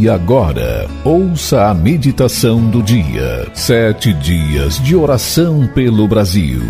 E agora, ouça a meditação do dia. Sete dias de oração pelo Brasil.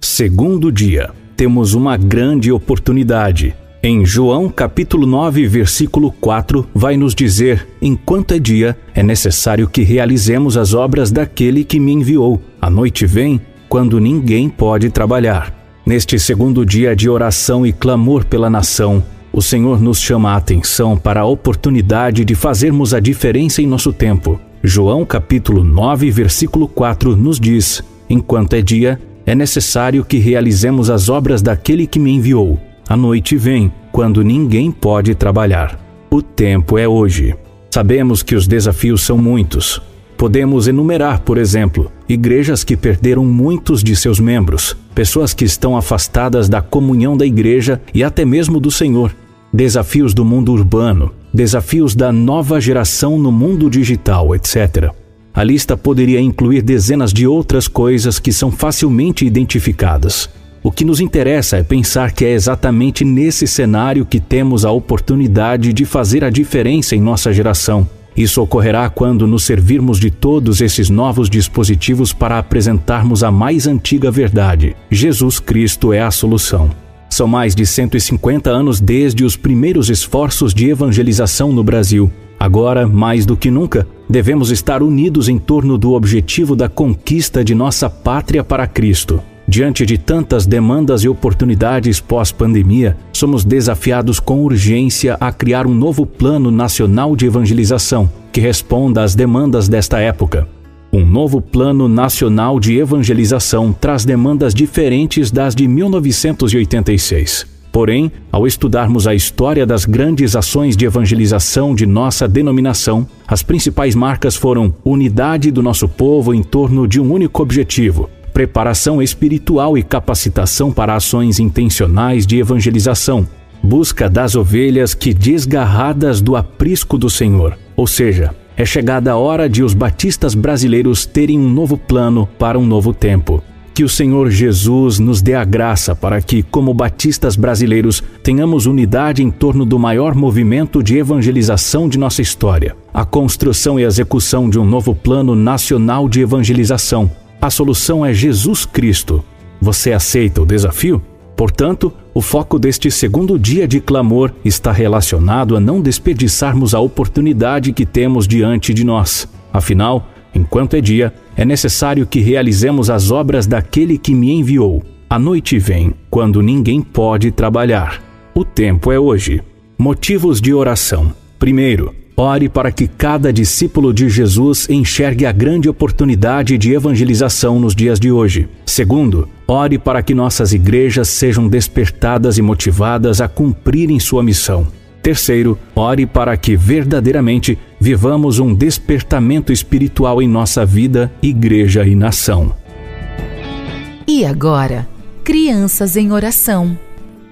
Segundo dia, temos uma grande oportunidade. Em João capítulo 9, versículo 4, vai nos dizer: Enquanto é dia, é necessário que realizemos as obras daquele que me enviou. A noite vem, quando ninguém pode trabalhar. Neste segundo dia de oração e clamor pela nação, o Senhor nos chama a atenção para a oportunidade de fazermos a diferença em nosso tempo. João capítulo 9, versículo 4 nos diz: Enquanto é dia, é necessário que realizemos as obras daquele que me enviou. A noite vem, quando ninguém pode trabalhar. O tempo é hoje. Sabemos que os desafios são muitos. Podemos enumerar, por exemplo, igrejas que perderam muitos de seus membros, pessoas que estão afastadas da comunhão da igreja e até mesmo do Senhor, desafios do mundo urbano, desafios da nova geração no mundo digital, etc. A lista poderia incluir dezenas de outras coisas que são facilmente identificadas. O que nos interessa é pensar que é exatamente nesse cenário que temos a oportunidade de fazer a diferença em nossa geração isso ocorrerá quando nos servirmos de todos esses novos dispositivos para apresentarmos a mais antiga verdade: Jesus Cristo é a solução. São mais de 150 anos desde os primeiros esforços de evangelização no Brasil. Agora, mais do que nunca, devemos estar unidos em torno do objetivo da conquista de nossa pátria para Cristo. Diante de tantas demandas e oportunidades pós-pandemia, somos desafiados com urgência a criar um novo plano nacional de evangelização que responda às demandas desta época. Um novo plano nacional de evangelização traz demandas diferentes das de 1986. Porém, ao estudarmos a história das grandes ações de evangelização de nossa denominação, as principais marcas foram unidade do nosso povo em torno de um único objetivo, preparação espiritual e capacitação para ações intencionais de evangelização, busca das ovelhas que desgarradas do aprisco do Senhor. Ou seja, é chegada a hora de os batistas brasileiros terem um novo plano para um novo tempo. Que o Senhor Jesus nos dê a graça para que, como batistas brasileiros, tenhamos unidade em torno do maior movimento de evangelização de nossa história, a construção e execução de um novo plano nacional de evangelização, a solução é Jesus Cristo. Você aceita o desafio? Portanto, o foco deste segundo dia de clamor está relacionado a não desperdiçarmos a oportunidade que temos diante de nós. Afinal, enquanto é dia, é necessário que realizemos as obras daquele que me enviou. A noite vem, quando ninguém pode trabalhar. O tempo é hoje. Motivos de oração. Primeiro, Ore para que cada discípulo de Jesus enxergue a grande oportunidade de evangelização nos dias de hoje. Segundo, ore para que nossas igrejas sejam despertadas e motivadas a cumprirem sua missão. Terceiro, ore para que verdadeiramente vivamos um despertamento espiritual em nossa vida, igreja e nação. E agora, crianças em oração.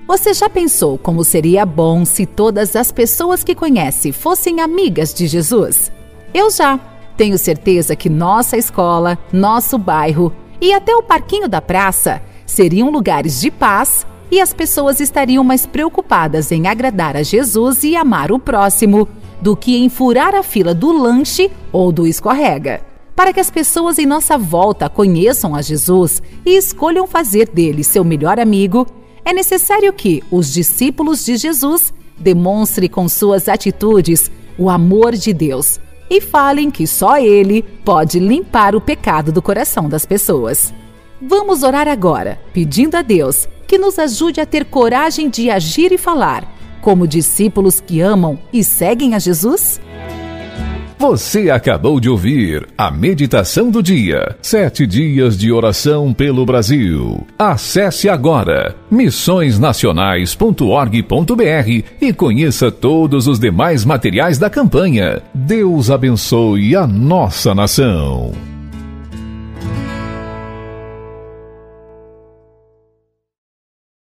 Você já pensou como seria bom se todas as pessoas que conhece fossem amigas de Jesus? Eu já. Tenho certeza que nossa escola, nosso bairro e até o parquinho da praça seriam lugares de paz e as pessoas estariam mais preocupadas em agradar a Jesus e amar o próximo do que em furar a fila do lanche ou do escorrega. Para que as pessoas em nossa volta conheçam a Jesus e escolham fazer dele seu melhor amigo, é necessário que os discípulos de Jesus demonstrem com suas atitudes o amor de Deus e falem que só Ele pode limpar o pecado do coração das pessoas. Vamos orar agora, pedindo a Deus que nos ajude a ter coragem de agir e falar, como discípulos que amam e seguem a Jesus? Você acabou de ouvir a meditação do dia. Sete dias de oração pelo Brasil. Acesse agora missõesnacionais.org.br e conheça todos os demais materiais da campanha. Deus abençoe a nossa nação.